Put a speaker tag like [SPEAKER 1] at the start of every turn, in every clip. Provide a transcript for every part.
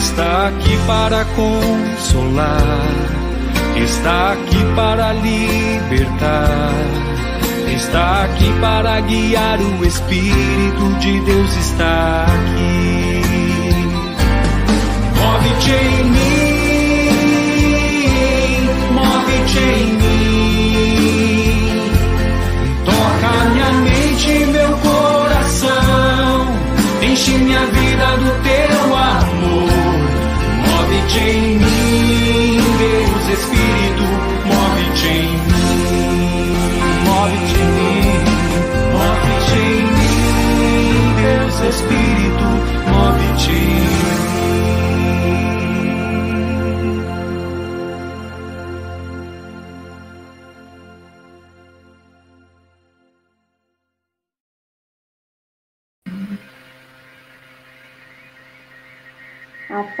[SPEAKER 1] Está aqui para consolar, está aqui para libertar, está aqui para guiar. O Espírito de Deus está aqui. Move-te em mim, move-te em mim. Toca minha mente meu coração. Enche minha vida do teu. Move-te em mim, Deus Espírito. Move-te em mim, move-te em mim, move-te em mim, Deus Espírito. Move-te em mim.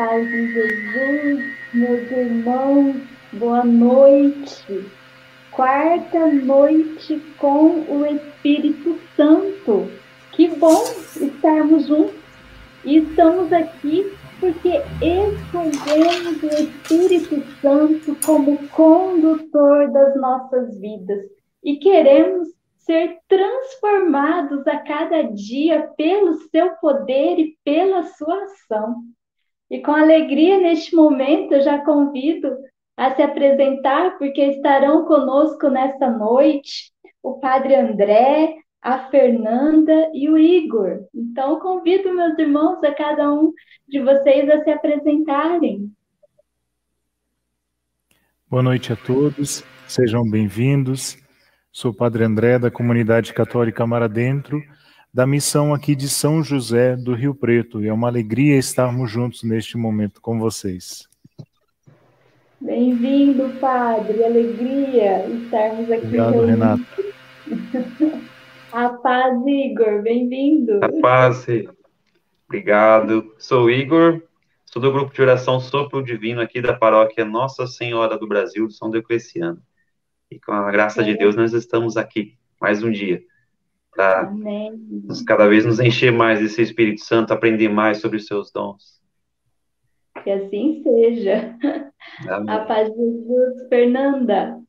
[SPEAKER 2] Paz de Jesus, meus irmãos, boa noite. Quarta noite com o Espírito Santo. Que bom estarmos juntos. E estamos aqui porque escolhemos o Espírito Santo como condutor das nossas vidas e queremos ser transformados a cada dia pelo seu poder e pela sua ação. E com alegria neste momento eu já convido a se apresentar, porque estarão conosco nesta noite o Padre André, a Fernanda e o Igor. Então convido meus irmãos a cada um de vocês a se apresentarem.
[SPEAKER 3] Boa noite a todos, sejam bem-vindos. Sou o Padre André da Comunidade Católica Mar Adentro da missão aqui de São José do Rio Preto. E é uma alegria estarmos juntos neste momento com vocês.
[SPEAKER 2] Bem-vindo, Padre. Alegria estarmos aqui.
[SPEAKER 3] Obrigado, Renato.
[SPEAKER 2] A paz, Igor. Bem-vindo.
[SPEAKER 4] A paz. Obrigado. Sou o Igor, sou do grupo de oração Sopro Divino aqui da paróquia Nossa Senhora do Brasil, de São Diocleciano. E com a graça é. de Deus nós estamos aqui mais um dia para cada vez nos encher mais desse Espírito Santo, aprender mais sobre os seus dons.
[SPEAKER 2] Que assim seja. Amém. A paz de Jesus, Fernanda.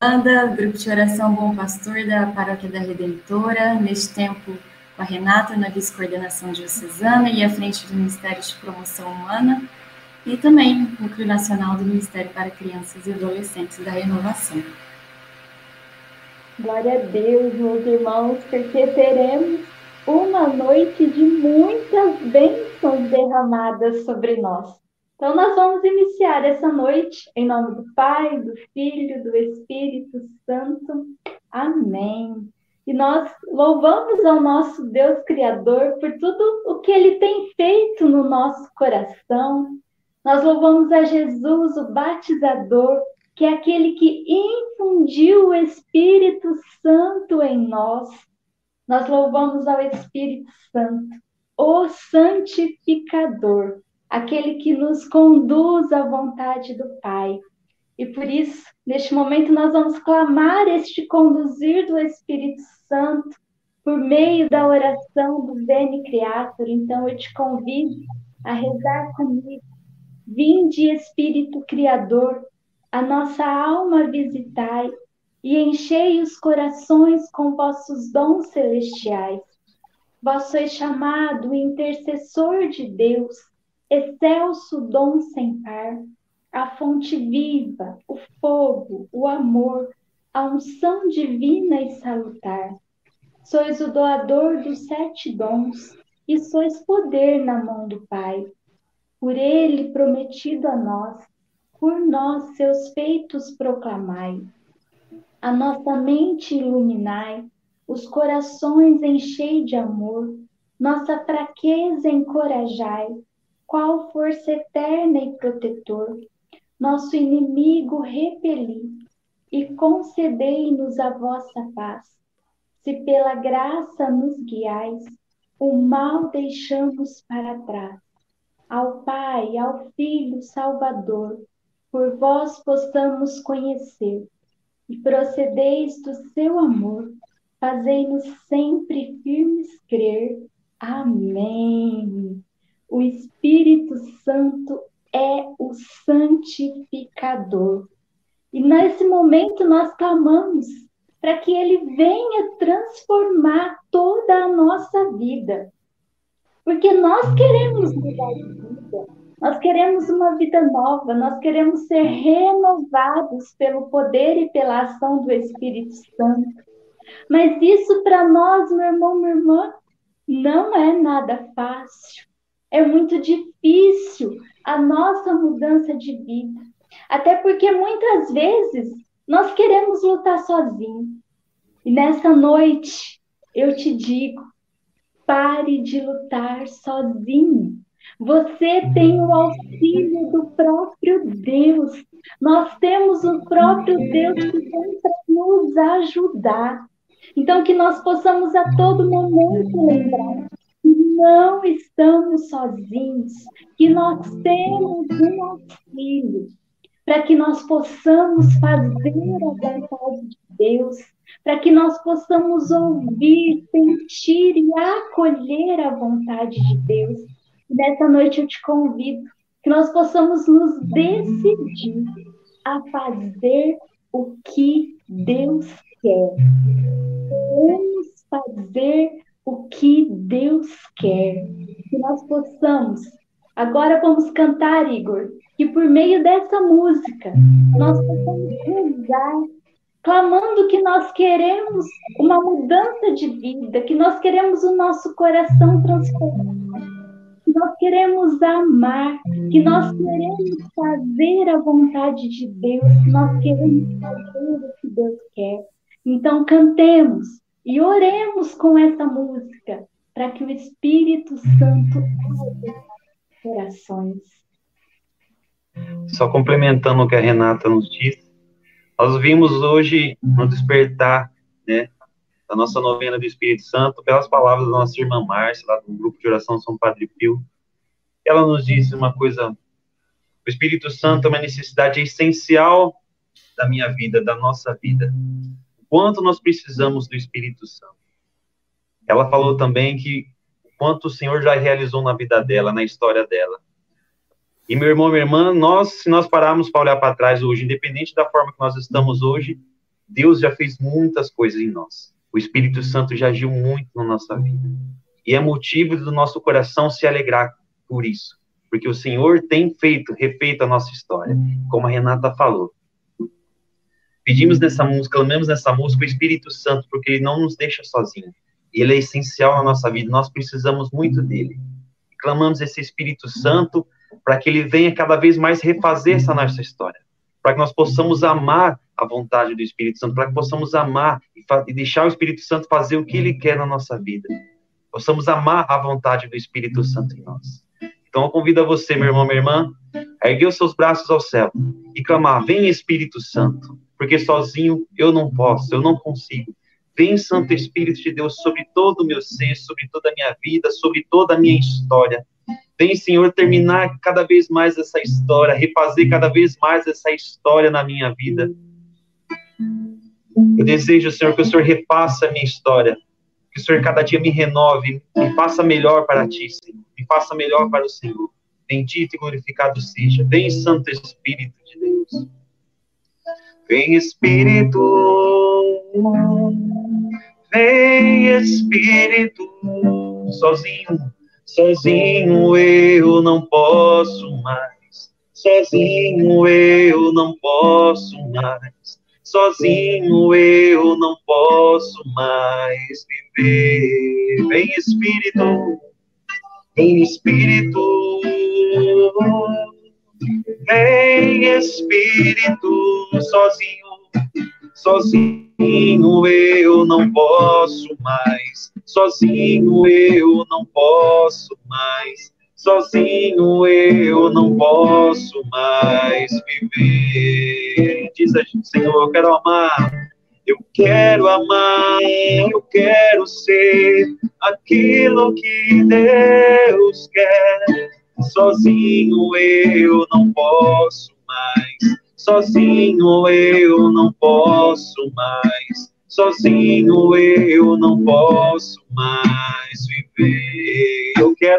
[SPEAKER 5] Fernanda, Grupo de Oração Bom Pastor da Paróquia da Redentora, neste tempo com a Renata na vice-coordenação diocesana e à frente do Ministério de Promoção Humana e também Núcleo Nacional do Ministério para Crianças e Adolescentes da Renovação.
[SPEAKER 2] Glória a Deus, meus irmãos, porque teremos uma noite de muitas bênçãos derramadas sobre nós. Então, nós vamos iniciar essa noite em nome do Pai, do Filho, do Espírito Santo. Amém. E nós louvamos ao nosso Deus Criador por tudo o que ele tem feito no nosso coração. Nós louvamos a Jesus, o batizador, que é aquele que infundiu o Espírito Santo em nós. Nós louvamos ao Espírito Santo, o santificador, aquele que nos conduz à vontade do Pai. E por isso, neste momento, nós vamos clamar este conduzir do Espírito Santo por meio da oração do Bene Criator. Então, eu te convido a rezar comigo. Vinde, Espírito Criador, a nossa alma visitai e enchei os corações com vossos dons celestiais. Vós sois chamado intercessor de Deus, excelso dom sem par, a fonte viva, o fogo, o amor, a unção divina e salutar. Sois o doador dos sete dons e sois poder na mão do Pai. Por ele prometido a nós, por nós seus feitos proclamai. A nossa mente iluminai, os corações enchei de amor, nossa fraqueza encorajai, qual força eterna e protetor, nosso inimigo repeli, e concedei-nos a vossa paz. Se pela graça nos guiais, o mal deixamos para trás. Ao Pai, ao Filho Salvador, por vós possamos conhecer, e procedeis do seu amor, fazei-nos sempre firmes crer. Amém. O Espírito Santo é o santificador. E nesse momento nós clamamos para que ele venha transformar toda a nossa vida. Porque nós queremos mudar nós queremos uma vida nova, nós queremos ser renovados pelo poder e pela ação do Espírito Santo. Mas isso para nós, meu irmão, minha irmã, não é nada fácil. É muito difícil a nossa mudança de vida. Até porque muitas vezes nós queremos lutar sozinho. E nessa noite eu te digo: pare de lutar sozinho. Você tem o auxílio do próprio Deus. Nós temos o próprio Deus que vem para nos ajudar. Então, que nós possamos a todo momento lembrar que não estamos sozinhos, que nós temos um auxílio para que nós possamos fazer a vontade de Deus, para que nós possamos ouvir, sentir e acolher a vontade de Deus. Nessa noite eu te convido que nós possamos nos decidir a fazer o que Deus quer. Vamos fazer o que Deus quer. Que nós possamos. Agora vamos cantar, Igor que por meio dessa música nós possamos rezar, clamando que nós queremos uma mudança de vida, que nós queremos o nosso coração transformado, que nós queremos amar, que nós queremos fazer a vontade de Deus, que nós queremos fazer o que Deus quer. Então cantemos e oremos com essa música para que o Espírito Santo abra corações.
[SPEAKER 4] Só complementando o que a Renata nos disse, nós vimos hoje no despertar, né, da nossa novena do Espírito Santo, pelas palavras da nossa irmã Márcia, lá do grupo de oração São Padre Pio. Ela nos disse uma coisa: o Espírito Santo é uma necessidade essencial da minha vida, da nossa vida. O quanto nós precisamos do Espírito Santo. Ela falou também que o quanto o Senhor já realizou na vida dela, na história dela. E meu irmão, minha irmã, nós, se nós pararmos para olhar para trás hoje, independente da forma que nós estamos hoje, Deus já fez muitas coisas em nós. O Espírito Santo já agiu muito na nossa vida. E é motivo do nosso coração se alegrar por isso. Porque o Senhor tem feito, refeito a nossa história, como a Renata falou. Pedimos nessa música, clamamos nessa música o Espírito Santo, porque ele não nos deixa sozinho. Ele é essencial na nossa vida, nós precisamos muito dele. Clamamos esse Espírito Santo para que ele venha cada vez mais refazer essa nossa história, para que nós possamos amar a vontade do Espírito Santo, para que possamos amar e, deixar o Espírito Santo fazer o que ele quer na nossa vida. Possamos amar a vontade do Espírito Santo em nós. Então eu convido a você, meu irmão, minha irmã, a erguer os seus braços ao céu e clamar: Vem Espírito Santo, porque sozinho eu não posso, eu não consigo. Vem Santo Espírito de Deus sobre todo o meu ser, sobre toda a minha vida, sobre toda a minha história Vem, Senhor, terminar cada vez mais essa história, refazer cada vez mais essa história na minha vida. Eu desejo, Senhor, que o Senhor refaça a minha história, que o Senhor cada dia me renove, me faça melhor para Ti, Senhor, me faça melhor para o Senhor. Bendito e glorificado seja. Vem, Santo Espírito de Deus. Vem, Espírito. Vem, Espírito. Sozinho Sozinho eu não posso mais. Sozinho eu não posso mais. Sozinho eu não posso mais viver. Vem Espírito, vem Espírito, vem Espírito, sozinho, Sozinho eu não posso mais, sozinho eu não posso mais, sozinho eu não posso mais viver. Diz a gente, Senhor, eu quero amar, eu quero amar, eu quero ser aquilo que Deus quer. Sozinho eu não posso mais Sozinho eu não posso mais, sozinho eu não posso mais viver.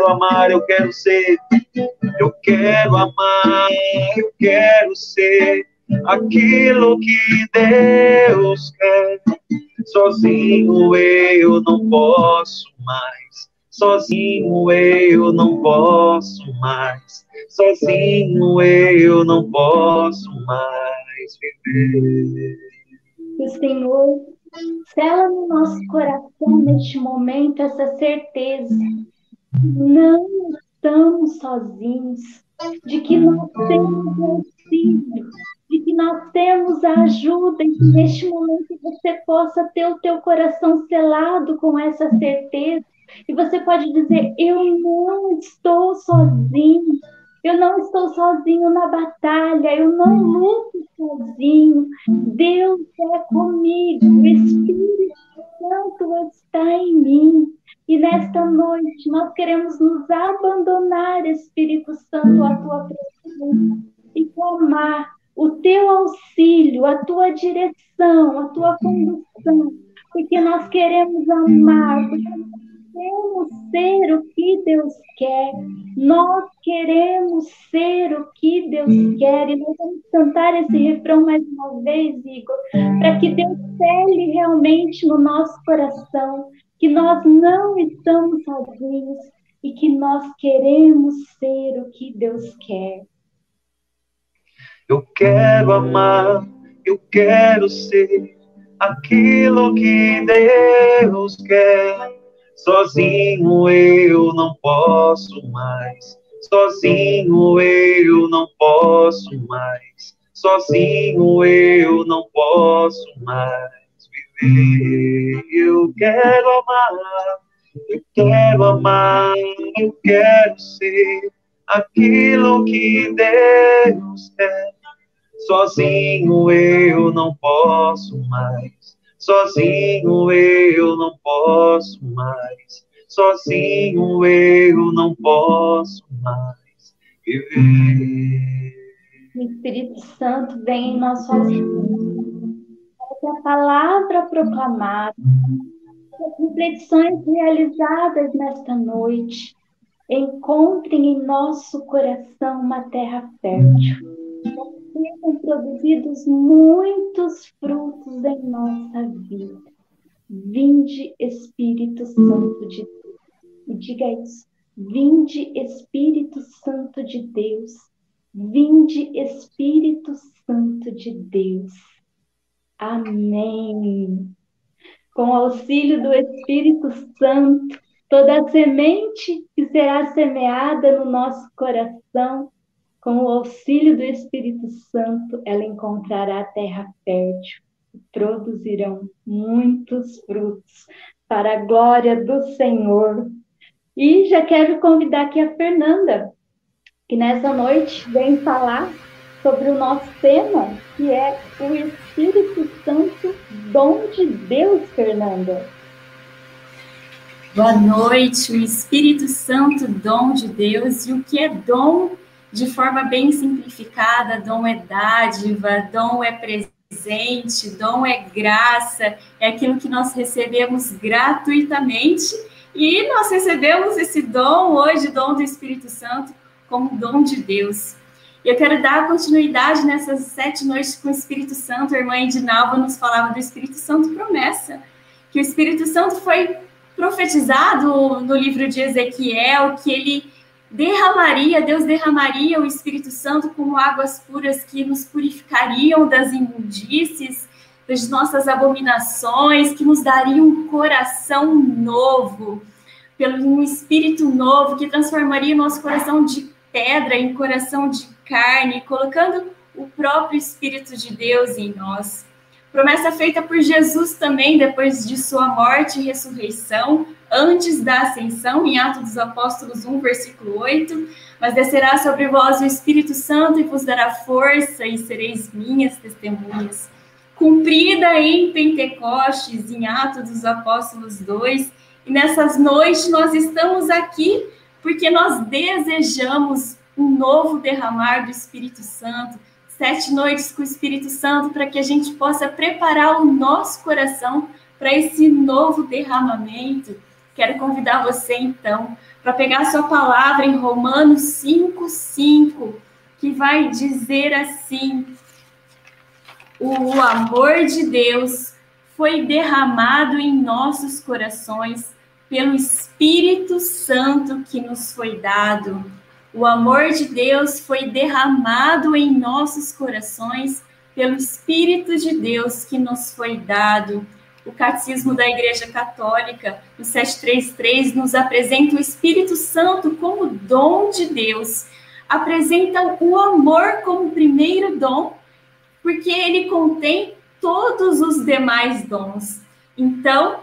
[SPEAKER 4] Amar, eu quero ser, eu quero amar, eu quero ser aquilo que Deus quer. Sozinho eu não posso mais, sozinho eu não posso mais sozinho eu não posso mais viver.
[SPEAKER 2] O Senhor cela no nosso coração neste momento essa certeza. Não estamos sozinhos, de que nós temos auxílio, de que nós temos a ajuda. E que neste momento você possa ter o teu coração selado com essa certeza. E você pode dizer: Eu não estou sozinho, eu não estou sozinho na batalha, eu não luto sozinho. Deus é comigo, o Espírito Santo está em mim. E nesta noite nós queremos nos abandonar, Espírito Santo, à tua presença e clamar o teu auxílio, a tua direção, a tua condução, porque nós queremos amar, porque nós queremos ser o que Deus quer. Nós queremos ser o que Deus quer. E nós vamos cantar esse refrão mais uma vez, Igor, para que Deus cele realmente no nosso coração que nós não estamos sozinhos e que nós queremos ser o que Deus quer.
[SPEAKER 4] Eu quero amar, eu quero ser aquilo que Deus quer. Sozinho eu não posso mais, sozinho eu não posso mais, sozinho eu não posso mais Eu quero amar, eu quero amar, eu quero ser aquilo que Deus quer. Sozinho eu não posso mais Sozinho eu não posso mais, sozinho eu não posso mais viver.
[SPEAKER 2] Espírito Santo vem em nosso auxílio. Que a palavra proclamada, as reflexões realizadas nesta noite encontrem em nosso coração uma terra fértil sejam produzidos muitos frutos em nossa vida. Vinde, Espírito Santo de Deus. E diga isso. Vinde, Espírito Santo de Deus. Vinde, Espírito Santo de Deus. Amém. Com o auxílio do Espírito Santo, toda a semente que será semeada no nosso coração com o auxílio do Espírito Santo, ela encontrará terra fértil e produzirão muitos frutos para a glória do Senhor. E já quero convidar aqui a Fernanda, que nessa noite vem falar sobre o nosso tema, que é o Espírito Santo, dom de Deus, Fernanda.
[SPEAKER 5] Boa noite, o Espírito Santo, dom de Deus, e o que é dom de forma bem simplificada, dom é dádiva, dom é presente, dom é graça, é aquilo que nós recebemos gratuitamente e nós recebemos esse dom hoje, dom do Espírito Santo, como dom de Deus. E eu quero dar continuidade nessas sete noites com o Espírito Santo. A irmã Edinalva nos falava do Espírito Santo promessa, que o Espírito Santo foi profetizado no livro de Ezequiel, que ele derramaria, Deus derramaria o Espírito Santo como águas puras que nos purificariam das imundícies, das nossas abominações, que nos daria um coração novo, pelo um espírito novo que transformaria nosso coração de pedra em coração de carne, colocando o próprio Espírito de Deus em nós. promessa feita por Jesus também depois de sua morte e ressurreição, antes da ascensão, em Atos dos Apóstolos 1, versículo 8. Mas descerá sobre vós o Espírito Santo e vos dará força, e sereis minhas testemunhas. Cumprida em Pentecostes, em Atos dos Apóstolos 2. E nessas noites nós estamos aqui porque nós desejamos um novo derramar do Espírito Santo, sete noites com o Espírito Santo, para que a gente possa preparar o nosso coração para esse novo derramamento. Quero convidar você, então, para pegar a sua palavra em Romanos 5,5, que vai dizer assim: O amor de Deus foi derramado em nossos corações pelo Espírito Santo que nos foi dado. O amor de Deus foi derramado em nossos corações pelo Espírito de Deus que nos foi dado. O Catecismo da Igreja Católica, no 733, nos apresenta o Espírito Santo como dom de Deus. Apresenta o amor como primeiro dom, porque ele contém todos os demais dons. Então,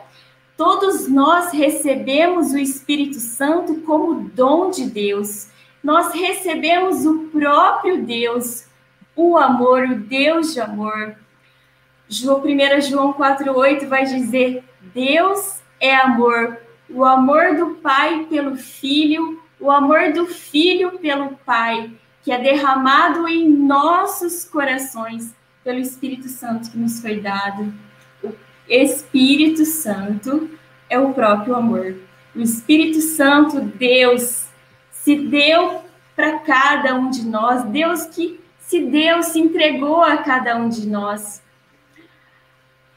[SPEAKER 5] Todos nós recebemos o Espírito Santo como dom de Deus. Nós recebemos o próprio Deus, o amor, o Deus de amor. João, 1 João 4,8 vai dizer: Deus é amor, o amor do Pai pelo Filho, o amor do Filho pelo Pai, que é derramado em nossos corações pelo Espírito Santo que nos foi dado. Espírito Santo é o próprio amor. O Espírito Santo, Deus, se deu para cada um de nós, Deus que se deu, se entregou a cada um de nós.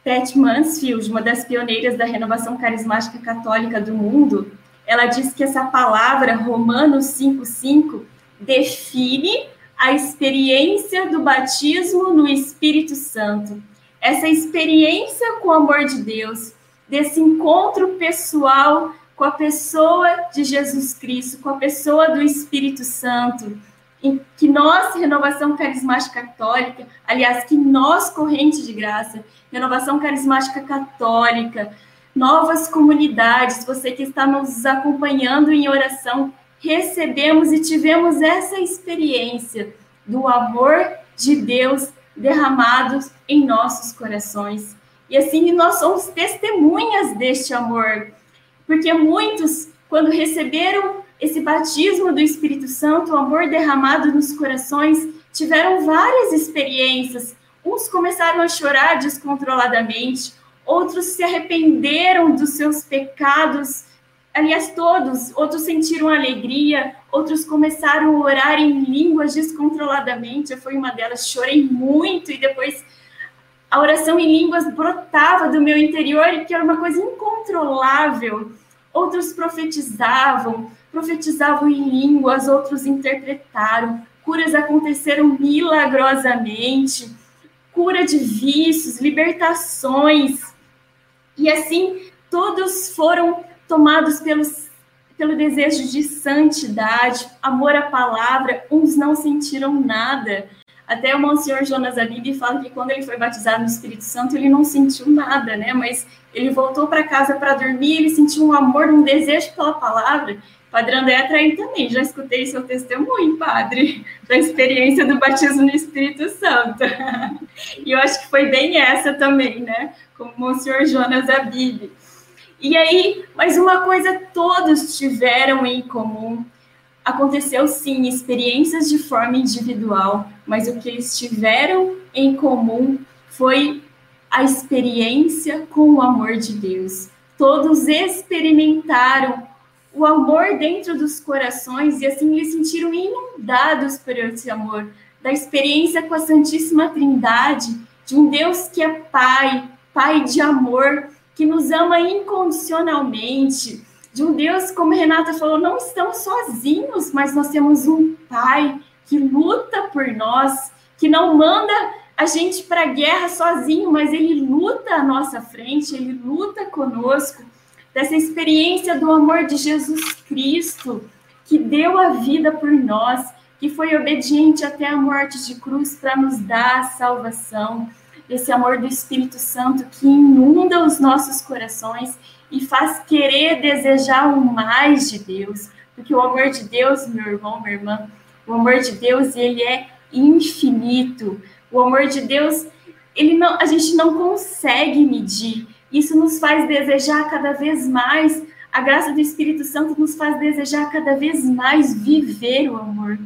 [SPEAKER 5] Pat Mansfield, uma das pioneiras da renovação carismática católica do mundo, ela diz que essa palavra, Romanos 5,5, define a experiência do batismo no Espírito Santo essa experiência com o amor de Deus, desse encontro pessoal com a pessoa de Jesus Cristo, com a pessoa do Espírito Santo, em que nós, Renovação Carismática Católica, aliás, que nós, Corrente de Graça, Renovação Carismática Católica, novas comunidades, você que está nos acompanhando em oração, recebemos e tivemos essa experiência do amor de Deus derramados em nossos corações. E assim nós somos testemunhas deste amor, porque muitos, quando receberam esse batismo do Espírito Santo, o amor derramado nos corações, tiveram várias experiências. Uns começaram a chorar descontroladamente, outros se arrependeram dos seus pecados aliás, todos, outros sentiram alegria, outros começaram a orar em línguas descontroladamente. Eu fui uma delas, chorei muito e depois a oração em línguas brotava do meu interior, que era uma coisa incontrolável. Outros profetizavam, profetizavam em línguas, outros interpretaram. Curas aconteceram milagrosamente, cura de vícios, libertações. E assim, todos foram tomados pelos, pelo desejo de santidade, amor à palavra, uns não sentiram nada. Até o Monsenhor Jonas Abib fala que quando ele foi batizado no Espírito Santo, ele não sentiu nada, né? Mas ele voltou para casa para dormir, ele sentiu um amor, um desejo pela palavra. Padre André Atraí também, já escutei seu testemunho, padre, da experiência do batismo no Espírito Santo. e eu acho que foi bem essa também, né? Como o Monsenhor Jonas Abib. E aí, mas uma coisa todos tiveram em comum. Aconteceu sim experiências de forma individual, mas o que eles tiveram em comum foi a experiência com o amor de Deus. Todos experimentaram o amor dentro dos corações e assim eles sentiram inundados por esse amor, da experiência com a Santíssima Trindade, de um Deus que é Pai, Pai de amor, que nos ama incondicionalmente, de um Deus, como Renata falou, não estamos sozinhos, mas nós temos um Pai que luta por nós, que não manda a gente para a guerra sozinho, mas ele luta à nossa frente, ele luta conosco, dessa experiência do amor de Jesus Cristo, que deu a vida por nós, que foi obediente até a morte de cruz para nos dar a salvação. Desse amor do Espírito Santo que inunda os nossos corações e faz querer desejar o mais de Deus, porque o amor de Deus, meu irmão, minha irmã, o amor de Deus, ele é infinito. O amor de Deus, ele não, a gente não consegue medir. Isso nos faz desejar cada vez mais. A graça do Espírito Santo nos faz desejar cada vez mais viver o amor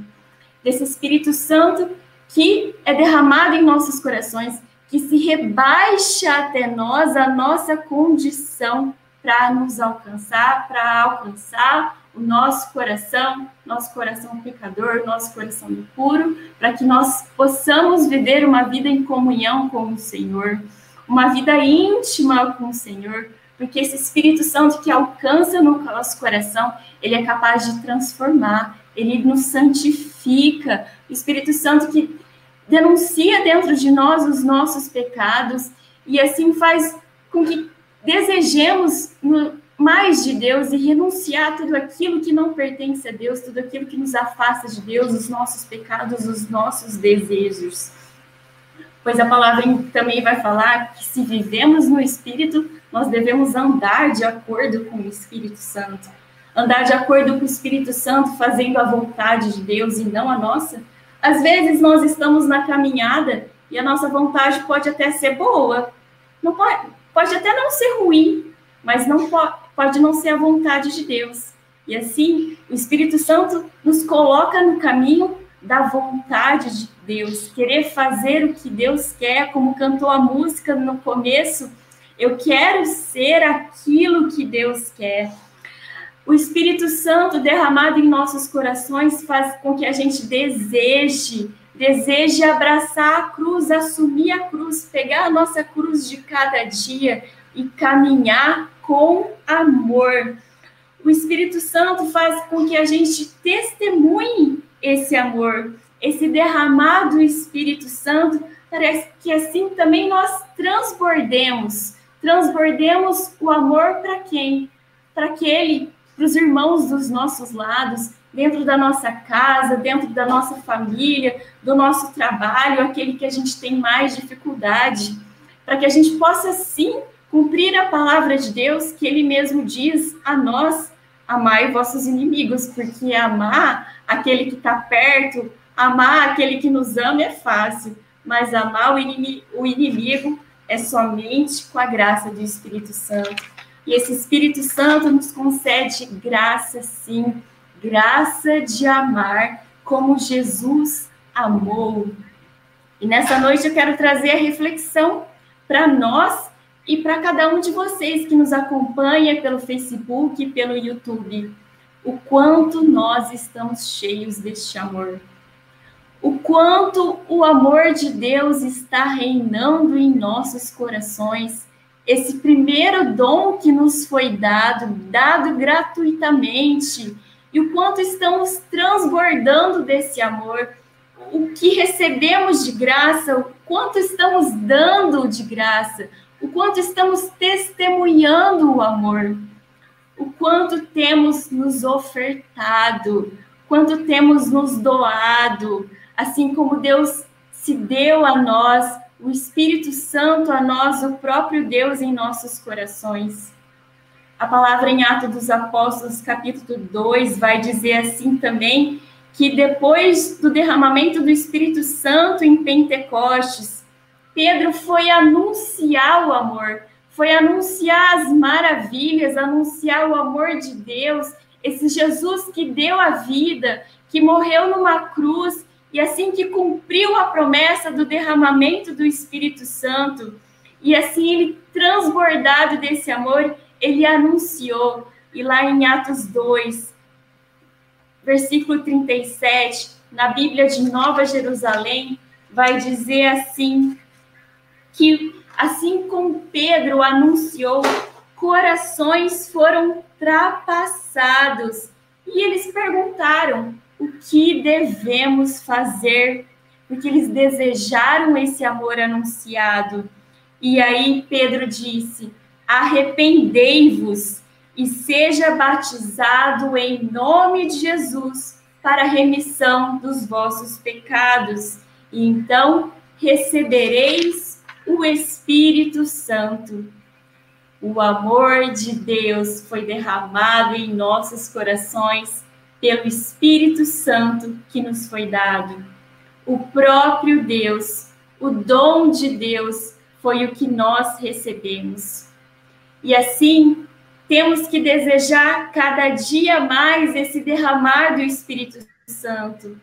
[SPEAKER 5] desse Espírito Santo que é derramado em nossos corações, que se rebaixa até nós a nossa condição para nos alcançar, para alcançar o nosso coração, nosso coração pecador, nosso coração impuro, para que nós possamos viver uma vida em comunhão com o Senhor, uma vida íntima com o Senhor, porque esse Espírito Santo que alcança no nosso coração, ele é capaz de transformar, ele nos santifica. O Espírito Santo que denuncia dentro de nós os nossos pecados e assim faz com que desejemos mais de Deus e renunciar tudo aquilo que não pertence a Deus, tudo aquilo que nos afasta de Deus, os nossos pecados, os nossos desejos. Pois a palavra também vai falar que se vivemos no Espírito, nós devemos andar de acordo com o Espírito Santo. Andar de acordo com o Espírito Santo, fazendo a vontade de Deus e não a nossa. Às vezes nós estamos na caminhada e a nossa vontade pode até ser boa, não pode, pode até não ser ruim, mas não pode, pode não ser a vontade de Deus. E assim, o Espírito Santo nos coloca no caminho da vontade de Deus, querer fazer o que Deus quer, como cantou a música no começo, eu quero ser aquilo que Deus quer. O Espírito Santo derramado em nossos corações faz com que a gente deseje, deseje abraçar a cruz, assumir a cruz, pegar a nossa cruz de cada dia e caminhar com amor. O Espírito Santo faz com que a gente testemunhe esse amor, esse derramado Espírito Santo, parece que assim também nós transbordemos, transbordemos o amor para quem? Para aquele, para os irmãos dos nossos lados, dentro da nossa casa, dentro da nossa família, do nosso trabalho, aquele que a gente tem mais dificuldade, para que a gente possa sim cumprir a palavra de Deus que ele mesmo diz a nós: amai vossos inimigos, porque amar aquele que está perto, amar aquele que nos ama é fácil, mas amar o inimigo, o inimigo é somente com a graça do Espírito Santo. E esse Espírito Santo nos concede graça, sim, graça de amar como Jesus amou. E nessa noite eu quero trazer a reflexão para nós e para cada um de vocês que nos acompanha pelo Facebook e pelo YouTube, o quanto nós estamos cheios deste amor. O quanto o amor de Deus está reinando em nossos corações. Esse primeiro dom que nos foi dado, dado gratuitamente, e o quanto estamos transbordando desse amor, o que recebemos de graça, o quanto estamos dando de graça, o quanto estamos testemunhando o amor, o quanto temos nos ofertado, quanto temos nos doado, assim como Deus se deu a nós, o Espírito Santo a nós, o próprio Deus em nossos corações. A palavra em Atos dos Apóstolos, capítulo 2, vai dizer assim também, que depois do derramamento do Espírito Santo em Pentecostes, Pedro foi anunciar o amor, foi anunciar as maravilhas, anunciar o amor de Deus, esse Jesus que deu a vida, que morreu numa cruz e assim que cumpriu a promessa do derramamento do Espírito Santo, e assim ele transbordado desse amor, ele anunciou. E lá em Atos 2, versículo 37, na Bíblia de Nova Jerusalém, vai dizer assim: que, assim como Pedro anunciou, corações foram trapassados. E eles perguntaram: o que devemos fazer? Porque eles desejaram esse amor anunciado. E aí Pedro disse: arrependei-vos e seja batizado em nome de Jesus para a remissão dos vossos pecados. E então recebereis o Espírito Santo. O amor de Deus foi derramado em nossos corações pelo Espírito Santo que nos foi dado. O próprio Deus, o dom de Deus, foi o que nós recebemos. E assim, temos que desejar cada dia mais esse derramar do Espírito Santo.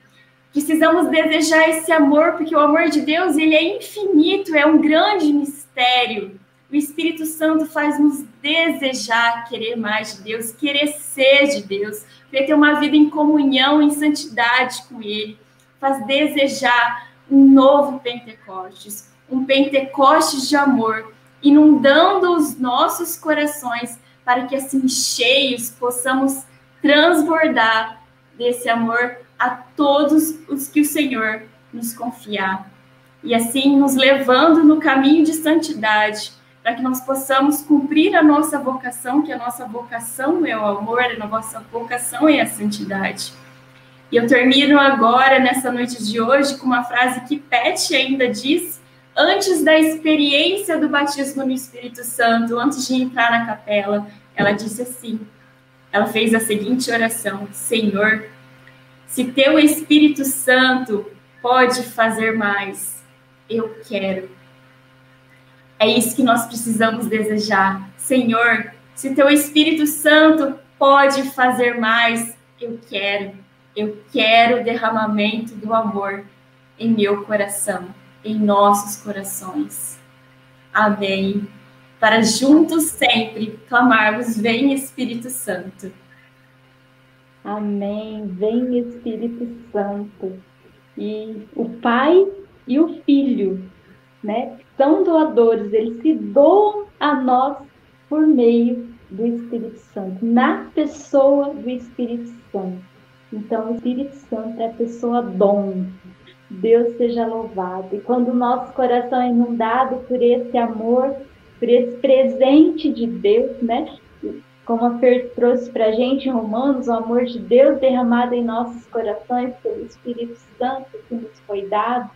[SPEAKER 5] Precisamos desejar esse amor, porque o amor de Deus ele é infinito, é um grande mistério. O Espírito Santo faz nos desejar querer mais de Deus, querer ser de Deus, querer ter uma vida em comunhão, em santidade com Ele. Faz desejar um novo Pentecostes, um Pentecostes de amor, inundando os nossos corações para que assim cheios possamos transbordar desse amor a todos os que o Senhor nos confiar. E assim nos levando no caminho de santidade, para que nós possamos cumprir a nossa vocação, que a nossa vocação é o amor, a nossa vocação é a santidade. E eu termino agora, nessa noite de hoje, com uma frase que Pet ainda diz antes da experiência do batismo no Espírito Santo, antes de entrar na capela, ela disse assim: ela fez a seguinte oração: Senhor, se teu Espírito Santo pode fazer mais, eu quero. É isso que nós precisamos desejar. Senhor, se teu Espírito Santo pode fazer mais, eu quero. Eu quero o derramamento do amor em meu coração em nossos corações. Amém. Para juntos sempre clamarmos: Vem Espírito Santo.
[SPEAKER 2] Amém. Vem Espírito Santo. E o Pai e o Filho, né, são doadores, eles se doam a nós por meio do Espírito Santo, na pessoa do Espírito Santo. Então, o Espírito Santo é a pessoa dom, Deus seja louvado. E quando o nosso coração é inundado por esse amor, por esse presente de Deus, né? Como a Fer trouxe para a gente em Romanos, o amor de Deus derramado em nossos corações pelo Espírito Santo que nos foi dado.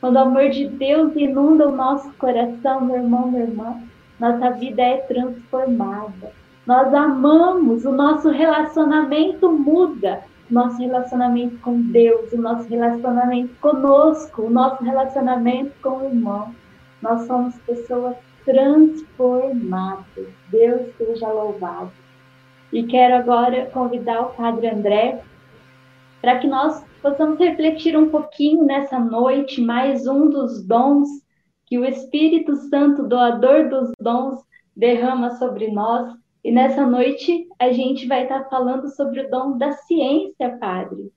[SPEAKER 2] Quando o amor de Deus inunda o nosso coração, meu irmão, minha irmã, nossa vida é transformada. Nós amamos, o nosso relacionamento muda nosso relacionamento com Deus, o nosso relacionamento conosco, o nosso relacionamento com o irmão. Nós somos pessoas transformadas. Deus seja louvado. E quero agora convidar o Padre André para que nós possamos refletir um pouquinho nessa noite, mais um dos dons que o Espírito Santo, doador dos dons, derrama sobre nós e nessa noite a gente vai estar falando sobre o dom da ciência, Padre.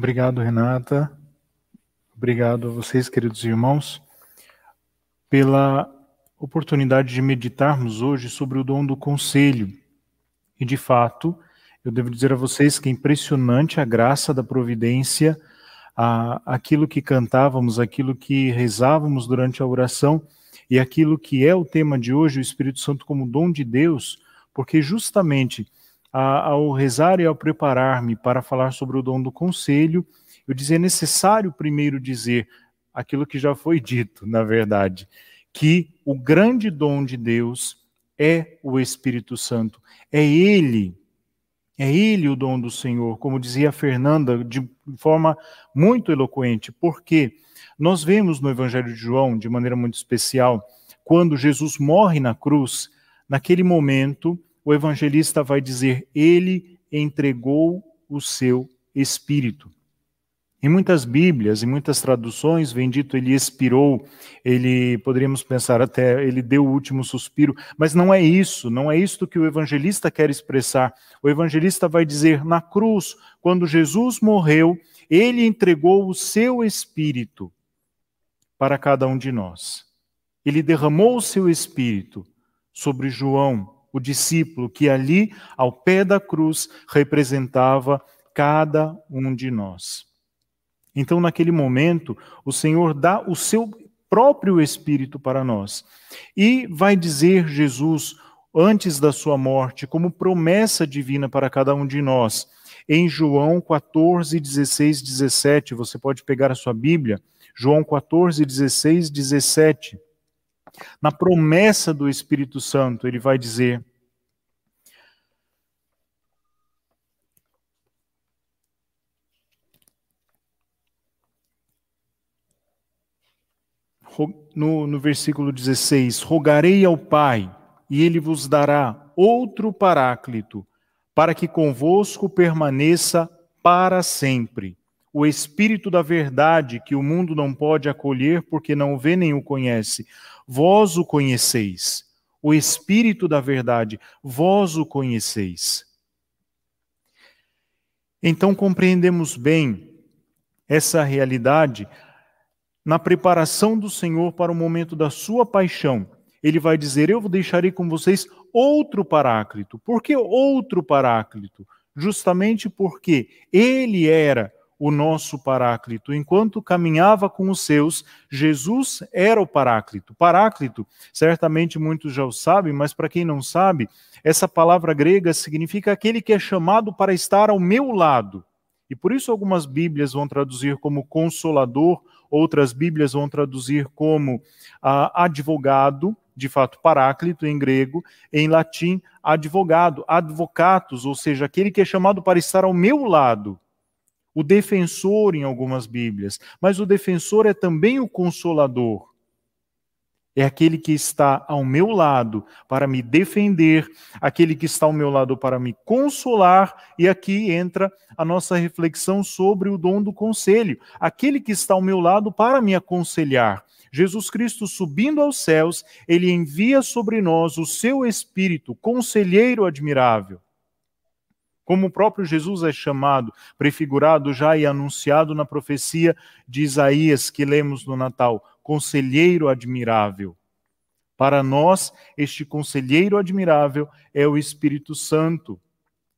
[SPEAKER 3] Obrigado, Renata. Obrigado a vocês, queridos irmãos, pela oportunidade de meditarmos hoje sobre o dom do conselho. E, de fato, eu devo dizer a vocês que é impressionante a graça da providência, a, aquilo que cantávamos, aquilo que rezávamos durante a oração e aquilo que é o tema de hoje, o Espírito Santo como dom de Deus, porque justamente ao rezar e ao preparar-me para falar sobre o dom do conselho, eu dizia é necessário primeiro dizer aquilo que já foi dito, na verdade, que o grande dom de Deus é o Espírito Santo. É ele é ele o dom do Senhor, como dizia Fernanda de forma muito eloquente, porque nós vemos no Evangelho de João, de maneira muito especial, quando Jesus morre na cruz, naquele momento, o evangelista vai dizer: Ele entregou o seu espírito. Em muitas Bíblias, em muitas traduções, vem dito ele expirou, ele poderíamos pensar até ele deu o último suspiro, mas não é isso, não é isso que o evangelista quer expressar. O evangelista vai dizer na cruz, quando Jesus morreu, ele entregou o seu espírito para cada um de nós. Ele derramou o seu espírito sobre João, o discípulo que ali ao pé da cruz representava cada um de nós. Então, naquele momento, o Senhor dá o seu próprio Espírito para nós. E vai dizer Jesus antes da sua morte, como promessa divina para cada um de nós. Em João 14, 16, 17, você pode pegar a sua Bíblia, João 14, 16, 17. Na promessa do Espírito Santo, ele vai dizer: no, no versículo 16: Rogarei ao Pai, e ele vos dará outro paráclito, para que convosco permaneça para sempre. O Espírito da Verdade, que o mundo não pode acolher porque não o vê nem o conhece. Vós o conheceis. O Espírito da Verdade, vós o conheceis. Então compreendemos bem essa realidade na preparação do Senhor para o momento da sua paixão. Ele vai dizer: Eu deixarei com vocês outro paráclito. Por que outro paráclito? Justamente porque ele era o nosso paráclito. Enquanto caminhava com os seus, Jesus era o paráclito. Paráclito, certamente muitos já o sabem, mas para quem não sabe, essa palavra grega significa aquele que é chamado para estar ao meu lado. E por isso algumas Bíblias vão traduzir como consolador outras Bíblias vão traduzir como ah, advogado, de fato, paráclito em grego, em latim, advogado, advocatus, ou seja, aquele que é chamado para estar ao meu lado. O defensor em algumas Bíblias, mas o defensor é também o consolador é aquele que está ao meu lado para me defender, aquele que está ao meu lado para me consolar, e aqui entra a nossa reflexão sobre o dom do conselho, aquele que está ao meu lado para me aconselhar. Jesus Cristo subindo aos céus, ele envia sobre nós o seu Espírito, conselheiro admirável. Como o próprio Jesus é chamado, prefigurado já e anunciado na profecia de Isaías que lemos no Natal, conselheiro admirável. Para nós, este conselheiro admirável é o Espírito Santo.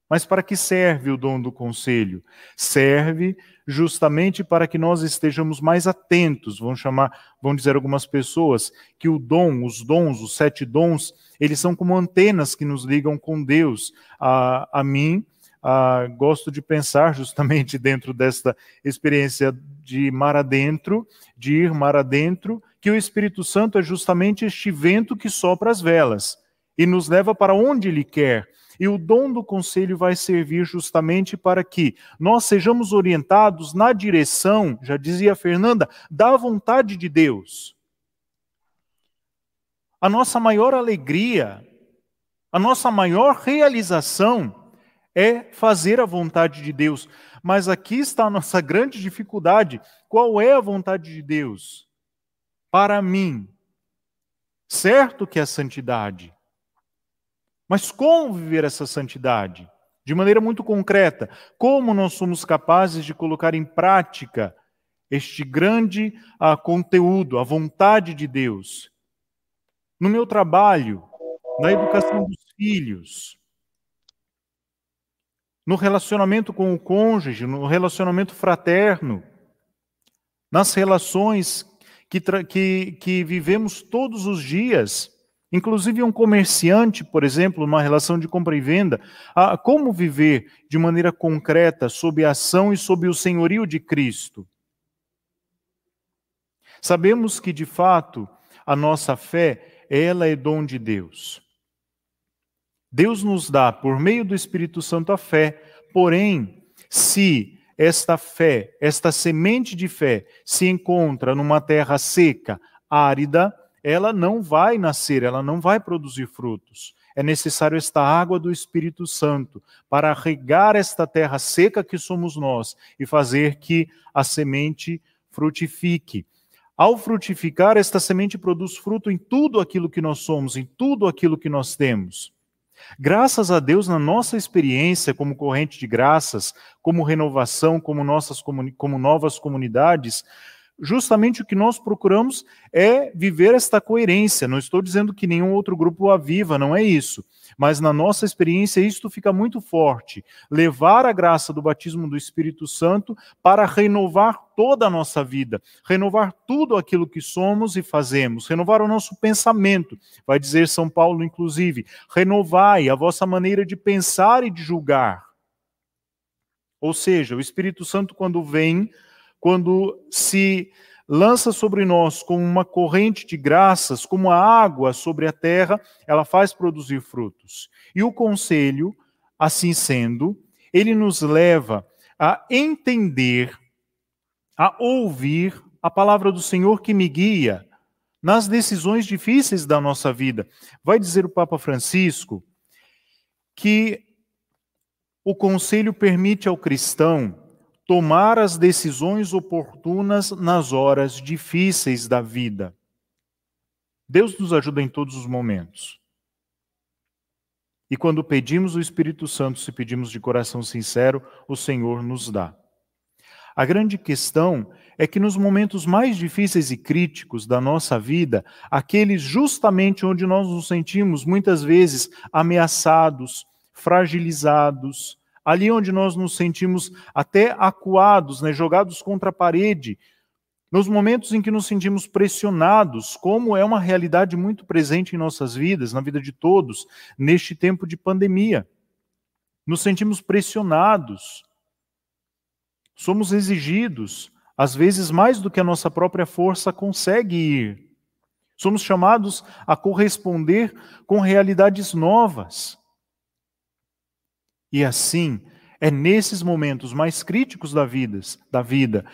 [SPEAKER 3] Mas para que serve o dom do conselho? Serve justamente para que nós estejamos mais atentos. Vão chamar, vão dizer algumas pessoas que o dom, os dons, os sete dons, eles são como antenas que nos ligam com Deus. A, a mim, a, gosto de pensar justamente dentro desta experiência de mar adentro, de ir mar adentro, que o Espírito Santo é justamente este vento que sopra as velas e nos leva para onde ele quer. E o dom do conselho vai servir justamente para que nós sejamos orientados na direção, já dizia a Fernanda, da vontade de Deus. A nossa maior alegria, a nossa maior realização é fazer a vontade de Deus. Mas aqui está a nossa grande dificuldade. Qual é a vontade de Deus? Para mim, certo que é santidade. Mas como viver essa santidade? De maneira muito concreta, como nós somos capazes de colocar em prática este grande uh, conteúdo, a vontade de Deus? No meu trabalho, na educação dos filhos, no relacionamento com o cônjuge, no relacionamento fraterno, nas relações que, que, que vivemos todos os dias. Inclusive, um comerciante, por exemplo, numa relação de compra e venda, a, como viver de maneira concreta sob a ação e sob o senhorio de Cristo? Sabemos que, de fato, a nossa fé, ela é dom de Deus. Deus nos dá, por meio do Espírito Santo, a fé. Porém, se esta fé, esta semente de fé, se encontra numa terra seca, árida, ela não vai nascer, ela não vai produzir frutos. É necessário esta água do Espírito Santo para regar esta terra seca que somos nós e fazer que a semente frutifique. Ao frutificar, esta semente produz fruto em tudo aquilo que nós somos, em tudo aquilo que nós temos. Graças a Deus, na nossa experiência como corrente de graças, como renovação, como, nossas, como novas comunidades, justamente o que nós procuramos é viver esta coerência. Não estou dizendo que nenhum outro grupo a viva, não é isso. Mas na nossa experiência isto fica muito forte. Levar a graça do batismo do Espírito Santo para renovar toda a nossa vida, renovar tudo aquilo que somos e fazemos, renovar o nosso pensamento. Vai dizer São Paulo, inclusive, renovai a vossa maneira de pensar e de julgar. Ou seja, o Espírito Santo, quando vem, quando se lança sobre nós como uma corrente de graças, como a água sobre a terra, ela faz produzir frutos. E o conselho, assim sendo, ele nos leva a entender, a ouvir a palavra do Senhor que me guia nas decisões difíceis da nossa vida. Vai dizer o Papa Francisco que o conselho permite ao cristão tomar as decisões oportunas nas horas difíceis da vida. Deus nos ajuda em todos os momentos. E quando pedimos o Espírito Santo, se pedimos de coração sincero, o Senhor nos dá. A grande questão é que nos momentos mais difíceis e críticos da nossa vida, aqueles justamente onde nós nos sentimos muitas vezes ameaçados, fragilizados, ali onde nós nos sentimos até acuados, né, jogados contra a parede, nos momentos em que nos sentimos pressionados, como é uma realidade muito presente em nossas vidas, na vida de todos, neste tempo de pandemia. Nos sentimos pressionados, somos exigidos, às vezes mais do que a nossa própria força consegue ir. Somos chamados a corresponder com realidades novas. E assim, é nesses momentos mais críticos da vida, da vida,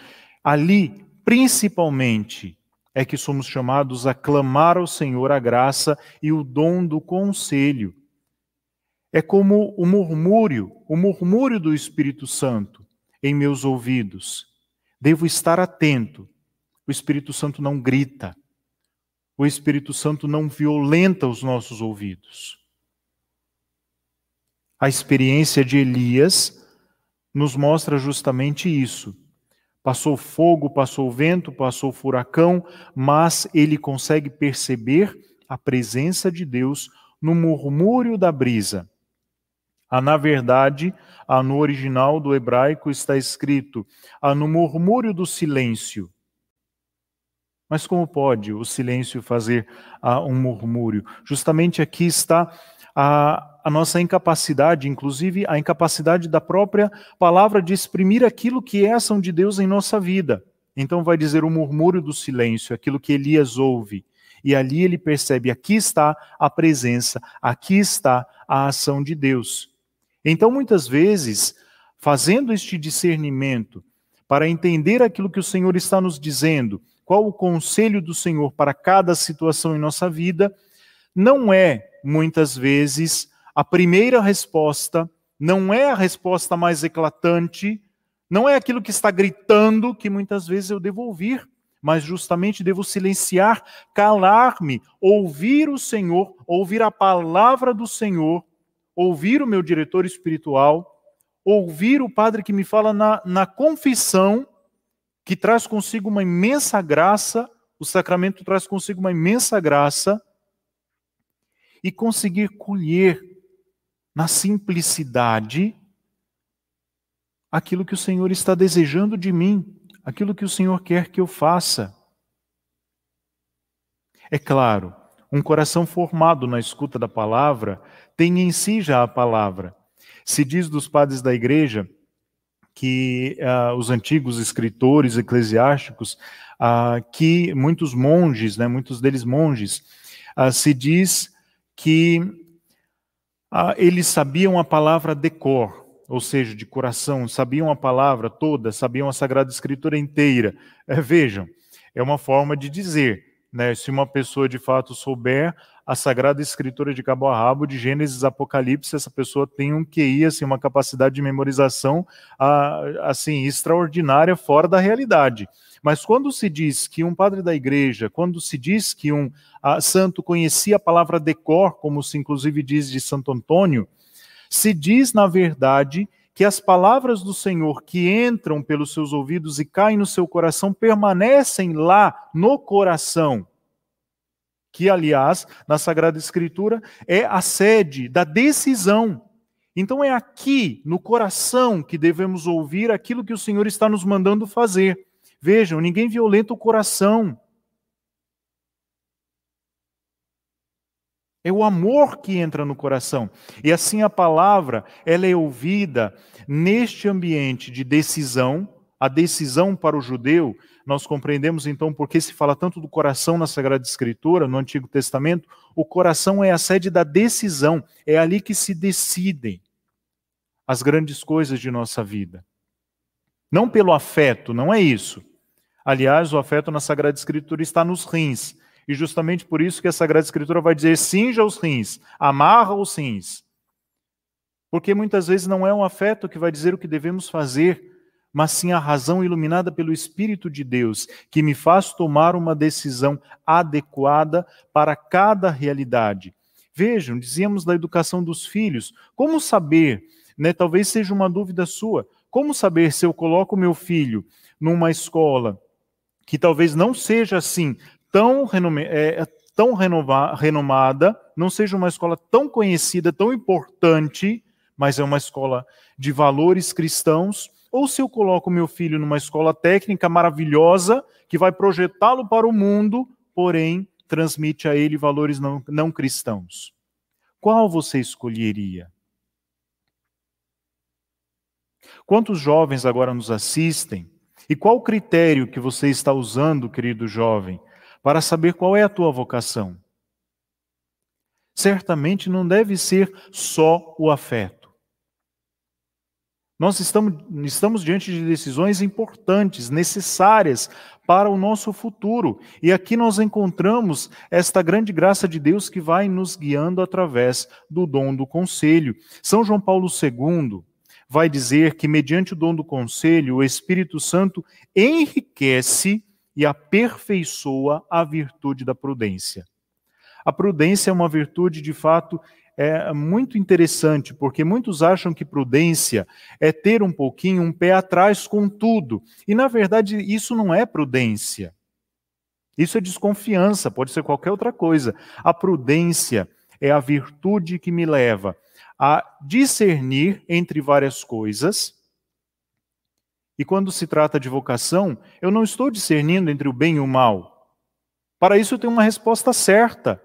[SPEAKER 3] ali, principalmente, é que somos chamados a clamar ao Senhor a graça e o dom do conselho. É como o murmúrio, o murmúrio do Espírito Santo em meus ouvidos. Devo estar atento. O Espírito Santo não grita. O Espírito Santo não violenta os nossos ouvidos. A experiência de Elias nos mostra justamente isso. Passou fogo, passou vento, passou furacão, mas ele consegue perceber a presença de Deus no murmúrio da brisa. Ah, na verdade, ah, no original do hebraico está escrito ah, no murmúrio do silêncio. Mas como pode o silêncio fazer ah, um murmúrio? Justamente aqui está a, a nossa incapacidade, inclusive a incapacidade da própria palavra de exprimir aquilo que é ação de Deus em nossa vida. Então vai dizer o murmúrio do silêncio, aquilo que Elias ouve. E ali ele percebe: aqui está a presença, aqui está a ação de Deus. Então, muitas vezes, fazendo este discernimento, para entender aquilo que o Senhor está nos dizendo, qual o conselho do Senhor para cada situação em nossa vida, não é, muitas vezes, a primeira resposta não é a resposta mais eclatante, não é aquilo que está gritando que muitas vezes eu devo ouvir, mas justamente devo silenciar, calar-me, ouvir o Senhor, ouvir a palavra do Senhor, ouvir o meu diretor espiritual, ouvir o Padre que me fala na, na confissão, que traz consigo uma imensa graça, o sacramento traz consigo uma imensa graça, e conseguir colher na simplicidade, aquilo que o Senhor está desejando de mim, aquilo que o Senhor quer que eu faça. É claro, um coração formado na escuta da palavra tem em si já a palavra. Se diz dos padres da igreja que uh, os antigos escritores eclesiásticos, uh, que muitos monges, né, muitos deles monges, uh, se diz que ah, eles sabiam a palavra de cor, ou seja, de coração, sabiam a palavra toda, sabiam a Sagrada Escritura inteira. É, vejam, é uma forma de dizer, né, se uma pessoa de fato souber a Sagrada Escritura de cabo a rabo, de Gênesis Apocalipse, essa pessoa tem um QI, assim, uma capacidade de memorização ah, assim extraordinária, fora da realidade. Mas quando se diz que um padre da igreja, quando se diz que um uh, santo conhecia a palavra decor, como se inclusive diz de Santo Antônio, se diz, na verdade, que as palavras do Senhor que entram pelos seus ouvidos e caem no seu coração permanecem lá no coração. Que, aliás, na Sagrada Escritura é a sede da decisão. Então é aqui, no coração, que devemos ouvir aquilo que o Senhor está nos mandando fazer. Vejam, ninguém violenta o coração. É o amor que entra no coração. E assim a palavra, ela é ouvida neste ambiente de decisão, a decisão para o judeu, nós compreendemos então por que se fala tanto do coração na Sagrada Escritura, no Antigo Testamento, o coração é a sede da decisão, é ali que se decidem as grandes coisas de nossa vida. Não pelo afeto, não é isso. Aliás, o afeto na Sagrada Escritura está nos rins. E justamente por isso que a Sagrada Escritura vai dizer: cinja os rins, amarra os rins. Porque muitas vezes não é um afeto que vai dizer o que devemos fazer, mas sim a razão iluminada pelo Espírito de Deus, que me faz tomar uma decisão adequada para cada realidade. Vejam, dizíamos da educação dos filhos, como saber, né, talvez seja uma dúvida sua, como saber se eu coloco meu filho numa escola que talvez não seja assim tão, renome, é, tão renova, renomada, não seja uma escola tão conhecida, tão importante, mas é uma escola de valores cristãos, ou se eu coloco meu filho numa escola técnica maravilhosa, que vai projetá-lo para o mundo, porém transmite a ele valores não, não cristãos. Qual você escolheria? Quantos jovens agora nos assistem? E qual o critério que você está usando, querido jovem, para saber qual é a tua vocação. Certamente não deve ser só o afeto. Nós estamos, estamos diante de decisões importantes, necessárias para o nosso futuro. E aqui nós encontramos esta grande graça de Deus que vai nos guiando através do dom do conselho. São João Paulo II vai dizer que, mediante o dom do conselho, o Espírito Santo enriquece e aperfeiçoa a virtude da prudência. A prudência é uma virtude, de fato, é muito interessante, porque muitos acham que prudência é ter um pouquinho um pé atrás com tudo. E, na verdade, isso não é prudência. Isso é desconfiança, pode ser qualquer outra coisa. A prudência é a virtude que me leva a discernir entre várias coisas e quando se trata de vocação, eu não estou discernindo entre o bem e o mal. Para isso eu tenho uma resposta certa.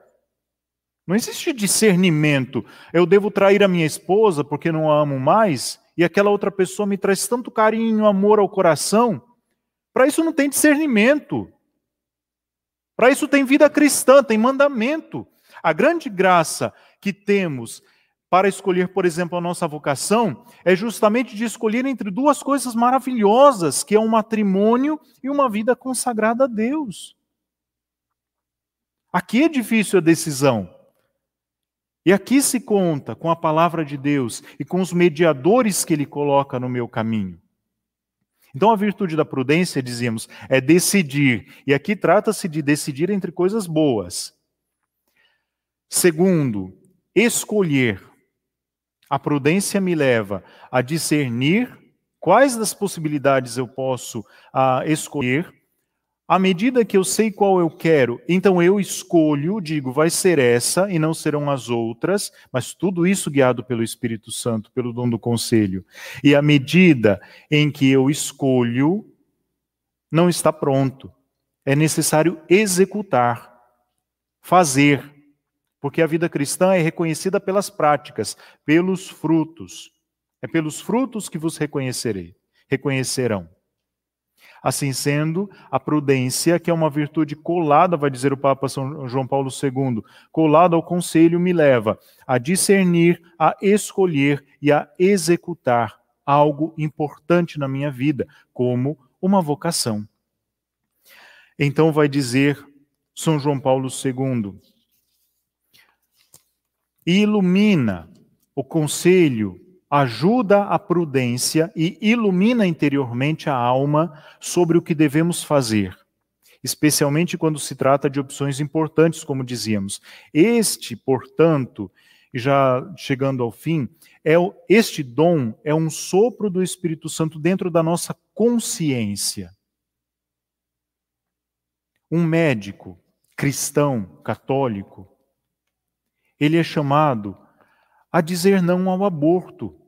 [SPEAKER 3] Não existe discernimento. Eu devo trair a minha esposa porque não a amo mais e aquela outra pessoa me traz tanto carinho, amor ao coração. Para isso não tem discernimento. Para isso tem vida cristã, tem mandamento. A grande graça que temos para escolher, por exemplo, a nossa vocação, é justamente de escolher entre duas coisas maravilhosas, que é um matrimônio e uma vida consagrada a Deus. Aqui é difícil a decisão. E aqui se conta com a palavra de Deus e com os mediadores que ele coloca no meu caminho. Então, a virtude da prudência, dizemos, é decidir. E aqui trata-se de decidir entre coisas boas. Segundo, escolher. A prudência me leva a discernir quais das possibilidades eu posso uh, escolher. À medida que eu sei qual eu quero, então eu escolho, digo, vai ser essa e não serão as outras, mas tudo isso guiado pelo Espírito Santo, pelo dom do conselho. E à medida em que eu escolho, não está pronto. É necessário executar, fazer. Porque a vida cristã é reconhecida pelas práticas, pelos frutos. É pelos frutos que vos reconhecerei, reconhecerão. Assim sendo, a prudência, que é uma virtude colada, vai dizer o Papa São João Paulo II, colada ao conselho, me leva a discernir, a escolher e a executar algo importante na minha vida, como uma vocação. Então vai dizer São João Paulo II, ilumina o conselho, ajuda a prudência e ilumina interiormente a alma sobre o que devemos fazer, especialmente quando se trata de opções importantes, como dizíamos. Este, portanto, e já chegando ao fim, é este dom é um sopro do Espírito Santo dentro da nossa consciência. Um médico cristão, católico, ele é chamado a dizer não ao aborto.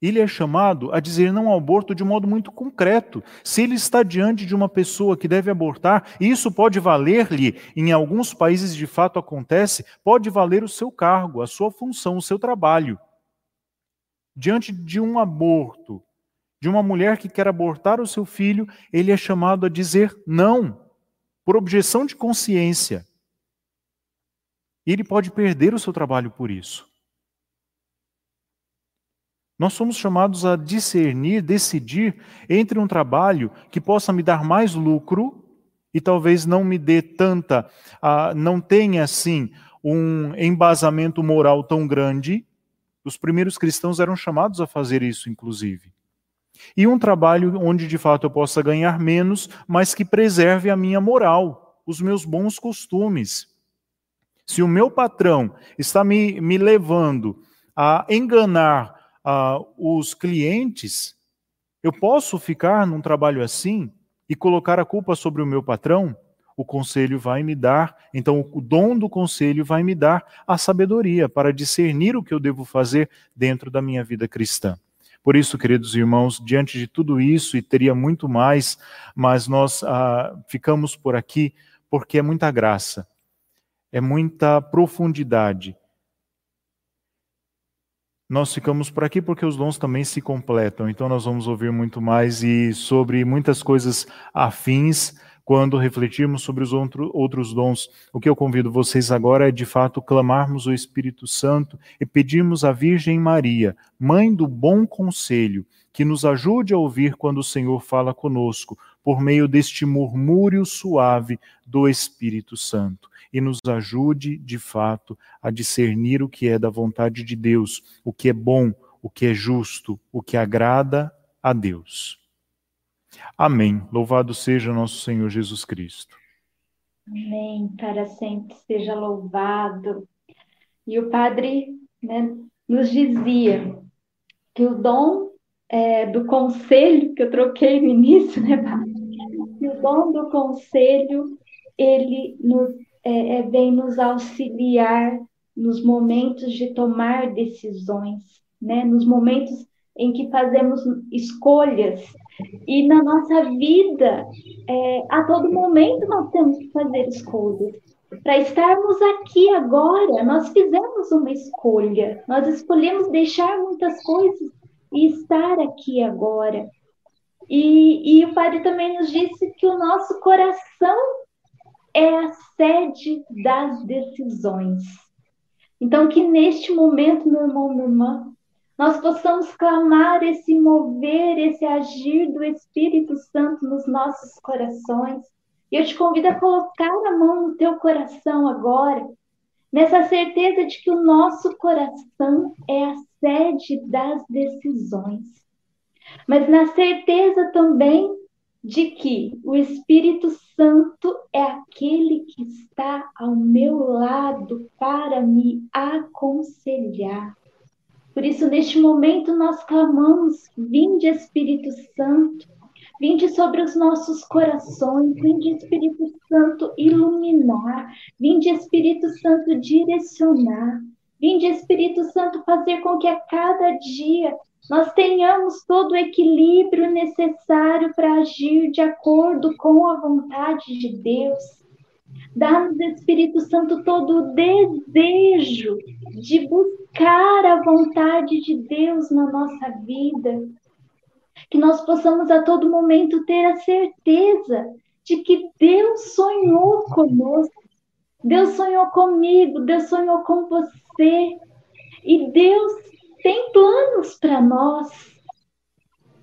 [SPEAKER 3] Ele é chamado a dizer não ao aborto de um modo muito concreto. Se ele está diante de uma pessoa que deve abortar, e isso pode valer-lhe, em alguns países de fato acontece, pode valer o seu cargo, a sua função, o seu trabalho. Diante de um aborto, de uma mulher que quer abortar o seu filho, ele é chamado a dizer não, por objeção de consciência. E ele pode perder o seu trabalho por isso. Nós somos chamados a discernir, decidir entre um trabalho que possa me dar mais lucro e talvez não me dê tanta, uh, não tenha assim um embasamento moral tão grande. Os primeiros cristãos eram chamados a fazer isso, inclusive. E um trabalho onde de fato eu possa ganhar menos, mas que preserve a minha moral, os meus bons costumes. Se o meu patrão está me, me levando a enganar uh, os clientes, eu posso ficar num trabalho assim e colocar a culpa sobre o meu patrão? O conselho vai me dar, então o dom do conselho vai me dar a sabedoria para discernir o que eu devo fazer dentro da minha vida cristã. Por isso, queridos irmãos, diante de tudo isso, e teria muito mais, mas nós ah, ficamos por aqui porque é muita graça, é muita profundidade nós ficamos por aqui porque os dons também se completam. Então nós vamos ouvir muito mais e sobre muitas coisas afins quando refletirmos sobre os outro, outros dons. O que eu convido vocês agora é de fato clamarmos o Espírito Santo e pedirmos à Virgem Maria, mãe do bom conselho, que nos ajude a ouvir quando o Senhor fala conosco, por meio deste murmúrio suave do Espírito Santo e nos ajude, de fato, a discernir o que é da vontade de Deus, o que é bom, o que é justo, o que agrada a Deus. Amém. Louvado seja nosso Senhor Jesus Cristo.
[SPEAKER 2] Amém. Para sempre seja louvado. E o Padre né, nos dizia que o dom é, do conselho, que eu troquei no início, né, Padre? Que o dom do conselho, ele nos é, é, vem nos auxiliar nos momentos de tomar decisões, né? nos momentos em que fazemos escolhas. E na nossa vida, é, a todo momento nós temos que fazer escolhas. Para estarmos aqui agora, nós fizemos uma escolha. Nós escolhemos deixar muitas coisas e estar aqui agora. E, e o Padre também nos disse que o nosso coração é a sede das decisões. Então, que neste momento, meu irmão, minha irmã, nós possamos clamar esse mover, esse agir do Espírito Santo nos nossos corações. E eu te convido a colocar a mão no teu coração agora, nessa certeza de que o nosso coração é a sede das decisões. Mas na certeza também de que o Espírito Santo é aquele que está ao meu lado para me aconselhar. Por isso, neste momento, nós clamamos: Vinde, Espírito Santo, vinde sobre os nossos corações, vinde, Espírito Santo, iluminar, vinde, Espírito Santo, direcionar, vinde, Espírito Santo, fazer com que a cada dia nós tenhamos todo o equilíbrio necessário para agir de acordo com a vontade de Deus. Dá-nos, Espírito Santo, todo o desejo de buscar a vontade de Deus na nossa vida. Que nós possamos a todo momento ter a certeza de que Deus sonhou conosco, Deus sonhou comigo, Deus sonhou com você. E Deus tem planos para nós.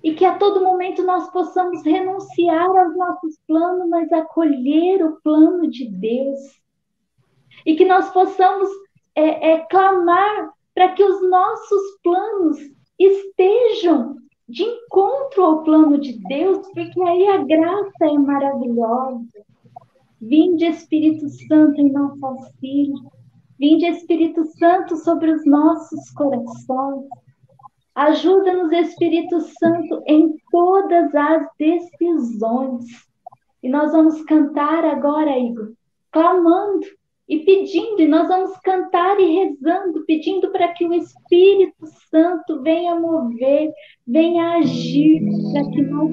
[SPEAKER 2] E que a todo momento nós possamos renunciar aos nossos planos, mas acolher o plano de Deus. E que nós possamos é, é, clamar para que os nossos planos estejam de encontro ao plano de Deus, porque aí a graça é maravilhosa. Vinde Espírito Santo em nosso auxílio. Vinde, Espírito Santo, sobre os nossos corações. Ajuda-nos, Espírito Santo, em todas as decisões. E nós vamos cantar agora, Igor, clamando e pedindo, e nós vamos cantar e rezando, pedindo para que o Espírito Santo venha mover, venha agir, para que nós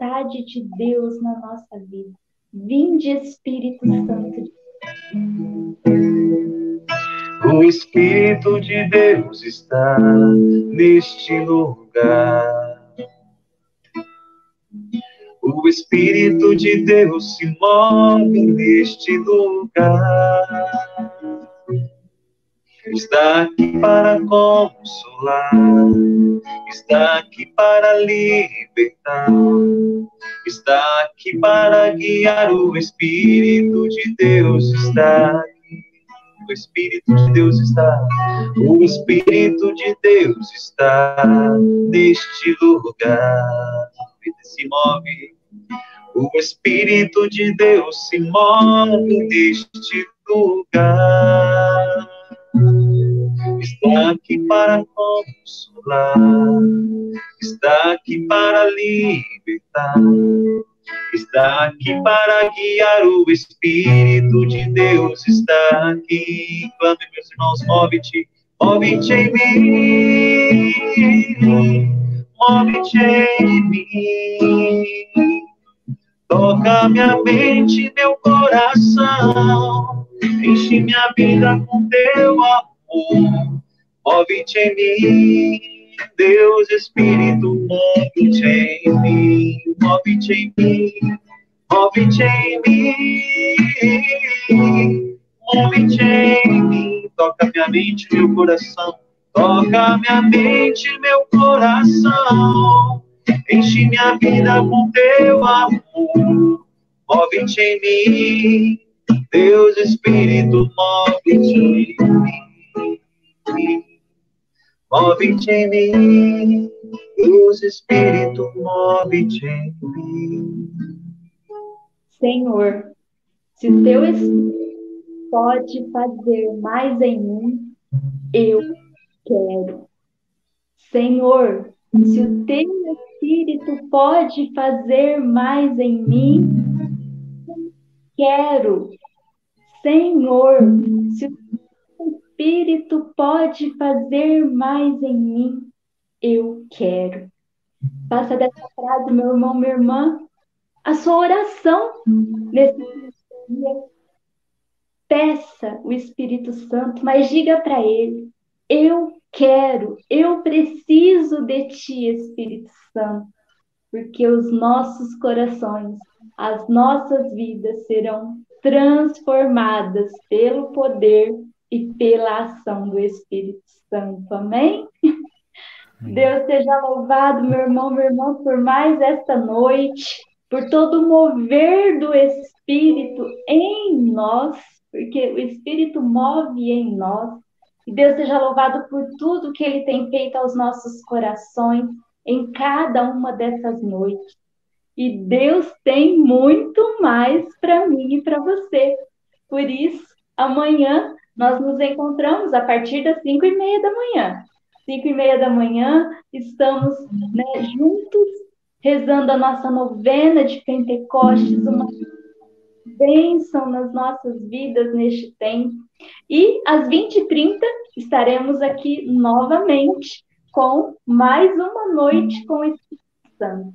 [SPEAKER 2] vontade de Deus na nossa vida. Vinde, Espírito Santo.
[SPEAKER 4] O Espírito de Deus está neste lugar. O Espírito de Deus se move neste lugar. Está aqui para consolar, está aqui para libertar, está aqui para guiar. O Espírito de Deus está aqui. O Espírito de Deus está, o Espírito de Deus está neste lugar. Ele se move o Espírito de Deus se move neste lugar. Está aqui para consolar, está aqui para libertar, está aqui para guiar. O Espírito de Deus está aqui. Clame, meus irmãos, move-te, move-te em mim, move-te em mim. Toca minha mente, meu coração, enche minha vida com teu amor. Move-te em mim, Deus Espírito, move-te em mim, move-te em mim, move-te em mim, move-te em mim. Toca minha mente, meu coração, toca minha mente, meu coração Enche minha vida com teu amor. Move-te em mim, Deus Espírito, move-te em mim. Move-te em mim, Deus Espírito, move-te em mim.
[SPEAKER 2] Senhor, se o teu Espírito pode fazer mais em mim, eu quero. Senhor, se o teu Espírito pode fazer mais em mim? Quero. Senhor, se o Espírito pode fazer mais em mim, eu quero. Faça dessa frase, meu irmão, minha irmã, a sua oração nesse dia. Peça o Espírito Santo, mas diga para ele: eu quero, eu preciso de ti, Espírito Santo, porque os nossos corações, as nossas vidas serão transformadas pelo poder e pela ação do Espírito Santo. Amém? Deus seja louvado, meu irmão, minha irmã, por mais esta noite, por todo o mover do Espírito em nós, porque o Espírito move em nós que Deus seja louvado por tudo que Ele tem feito aos nossos corações em cada uma dessas noites. E Deus tem muito mais para mim e para você. Por isso, amanhã nós nos encontramos a partir das cinco e meia da manhã. Cinco e meia da manhã, estamos né, juntos rezando a nossa novena de Pentecostes, uma bênção nas nossas vidas neste tempo. E às 20h30 estaremos aqui novamente com mais uma noite com o Espírito Santo.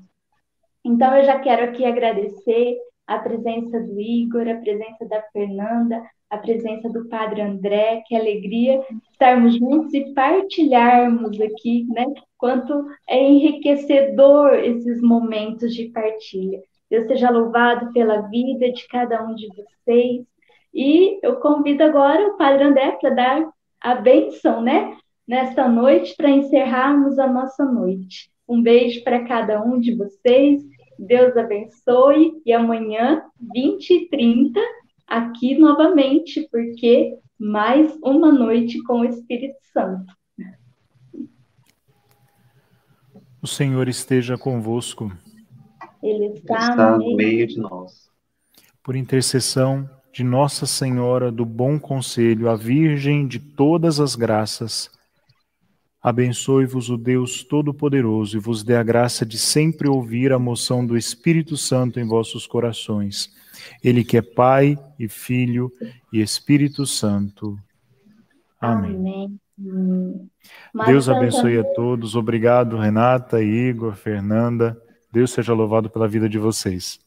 [SPEAKER 2] Então, eu já quero aqui agradecer a presença do Igor, a presença da Fernanda, a presença do Padre André, que alegria estarmos juntos e partilharmos aqui, né? Quanto é enriquecedor esses momentos de partilha. Deus seja louvado pela vida de cada um de vocês. E eu convido agora o Padre André para dar a benção, né? Nesta noite, para encerrarmos a nossa noite. Um beijo para cada um de vocês. Deus abençoe. E amanhã, 20 e 30, aqui novamente, porque mais uma noite com o Espírito Santo.
[SPEAKER 3] O Senhor esteja convosco.
[SPEAKER 2] Ele está,
[SPEAKER 4] está no meio de nós.
[SPEAKER 3] Por intercessão de Nossa Senhora do Bom Conselho, a Virgem de todas as graças, abençoe-vos o Deus Todo-Poderoso e vos dê a graça de sempre ouvir a moção do Espírito Santo em vossos corações. Ele que é Pai e Filho e Espírito Santo. Amém. Amém. Deus abençoe a todos. Obrigado, Renata, Igor, Fernanda. Deus seja louvado pela vida de vocês.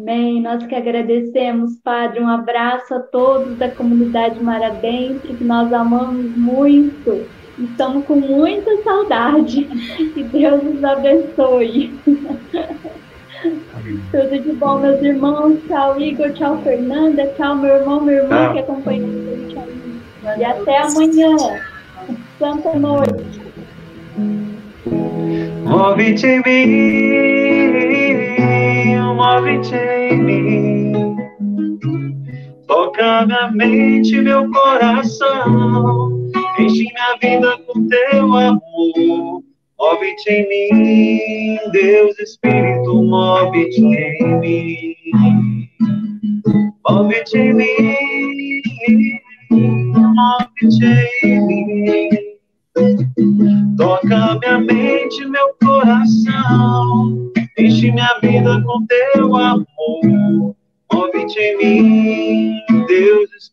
[SPEAKER 2] Amém. Nós que agradecemos, Padre. Um abraço a todos da comunidade Mar Adentro, que nós amamos muito. Estamos com muita saudade. Que Deus nos abençoe. Amém. Tudo de bom, meus irmãos. Tchau, Igor. Tchau, Fernanda. Tchau, meu irmão, minha irmã que acompanhou a gente aí. E até amanhã. Santa noite.
[SPEAKER 4] Move-te em mim, caminho, move-te em mim. Toca minha mente, meu coração. Enche minha vida com teu amor. Move-te em mim, Deus Espírito, move-te em mim. Move-te em mim, move-te em mim. Toca minha mente, meu coração. Enche minha vida com teu amor. Move-te em mim, Deus Espírito.